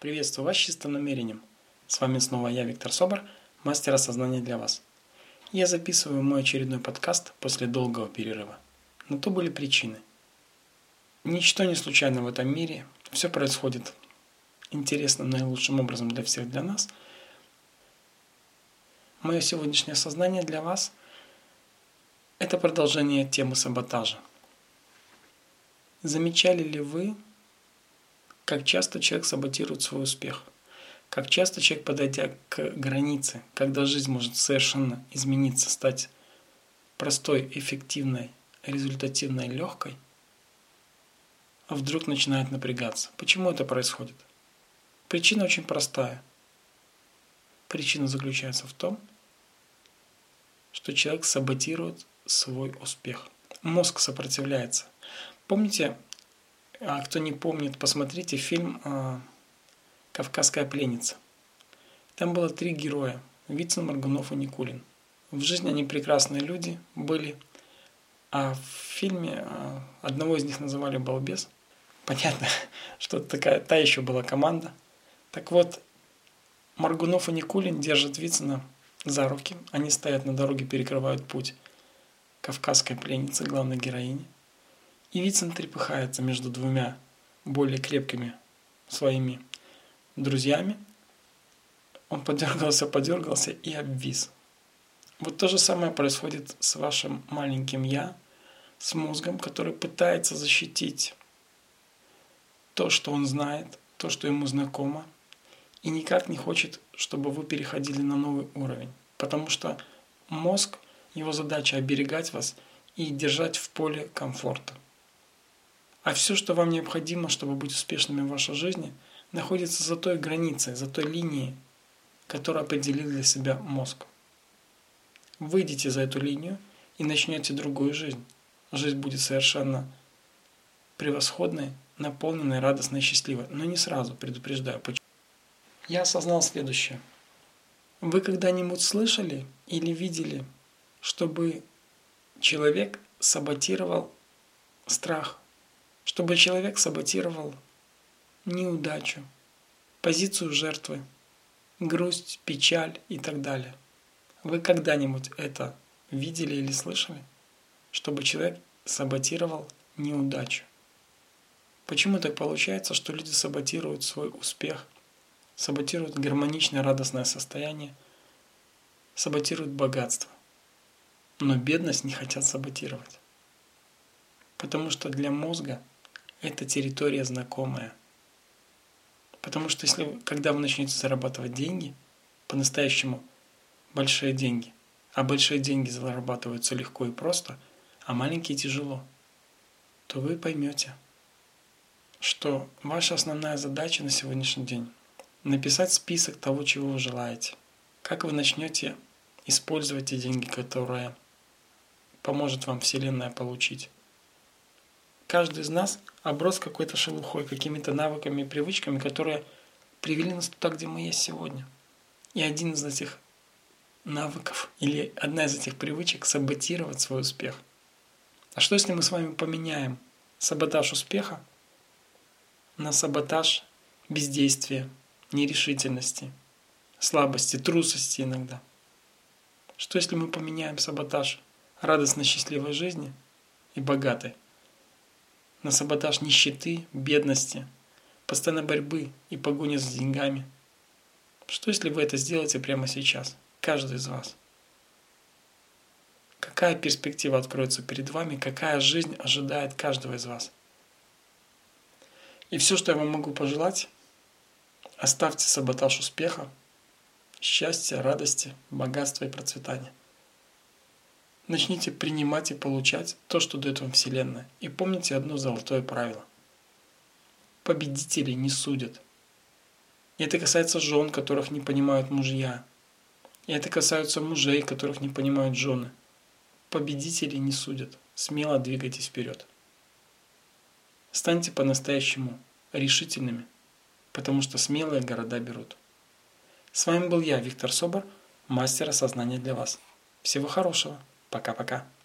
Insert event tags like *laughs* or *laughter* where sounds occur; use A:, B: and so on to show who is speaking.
A: Приветствую вас с чистым намерением. С вами снова я, Виктор Собор, мастер осознания для вас. Я записываю мой очередной подкаст после долгого перерыва. Но то были причины. Ничто не случайно в этом мире. Все происходит интересным, наилучшим образом для всех, для нас. Мое сегодняшнее осознание для вас – это продолжение темы саботажа. Замечали ли вы, как часто человек саботирует свой успех. Как часто человек, подойдя к границе, когда жизнь может совершенно измениться, стать простой, эффективной, результативной, легкой, а вдруг начинает напрягаться. Почему это происходит? Причина очень простая. Причина заключается в том, что человек саботирует свой успех. Мозг сопротивляется. Помните, а кто не помнит, посмотрите фильм а, «Кавказская пленница». Там было три героя – Вицин, Маргунов и Никулин. В жизни они прекрасные люди были, а в фильме а, одного из них называли «Балбес». Понятно, *laughs* что такая, та еще была команда. Так вот, Маргунов и Никулин держат Вицина за руки. Они стоят на дороге, перекрывают путь кавказской пленницы, главной героини – и Вицин трепыхается между двумя более крепкими своими друзьями. Он подергался, подергался и обвис. Вот то же самое происходит с вашим маленьким «я», с мозгом, который пытается защитить то, что он знает, то, что ему знакомо, и никак не хочет, чтобы вы переходили на новый уровень. Потому что мозг, его задача оберегать вас и держать в поле комфорта. А все, что вам необходимо, чтобы быть успешными в вашей жизни, находится за той границей, за той линией, которую определил для себя мозг. Выйдите за эту линию и начнете другую жизнь. Жизнь будет совершенно превосходной, наполненной, радостной, счастливой. Но не сразу, предупреждаю. Почему? Я осознал следующее. Вы когда-нибудь слышали или видели, чтобы человек саботировал страх чтобы человек саботировал неудачу, позицию жертвы, грусть, печаль и так далее. Вы когда-нибудь это видели или слышали? Чтобы человек саботировал неудачу. Почему так получается, что люди саботируют свой успех, саботируют гармоничное радостное состояние, саботируют богатство, но бедность не хотят саботировать? Потому что для мозга это территория знакомая. Потому что если, когда вы начнете зарабатывать деньги, по-настоящему большие деньги, а большие деньги зарабатываются легко и просто, а маленькие тяжело, то вы поймете, что ваша основная задача на сегодняшний день – написать список того, чего вы желаете. Как вы начнете использовать те деньги, которые поможет вам Вселенная получить. Каждый из нас оброс какой-то шелухой, какими-то навыками и привычками, которые привели нас туда, где мы есть сегодня. И один из этих навыков или одна из этих привычек – саботировать свой успех. А что если мы с вами поменяем саботаж успеха на саботаж бездействия, нерешительности, слабости, трусости иногда? Что если мы поменяем саботаж радостно счастливой жизни и богатой на саботаж нищеты, бедности, постоянной борьбы и погони за деньгами. Что если вы это сделаете прямо сейчас, каждый из вас? Какая перспектива откроется перед вами, какая жизнь ожидает каждого из вас? И все, что я вам могу пожелать, оставьте саботаж успеха, счастья, радости, богатства и процветания. Начните принимать и получать то, что дает вам Вселенная. И помните одно золотое правило. Победителей не судят. И это касается жен, которых не понимают мужья. И это касается мужей, которых не понимают жены. Победителей не судят. Смело двигайтесь вперед. Станьте по-настоящему решительными, потому что смелые города берут. С вами был я, Виктор Собор, мастер осознания для вас. Всего хорошего! Пока-пока.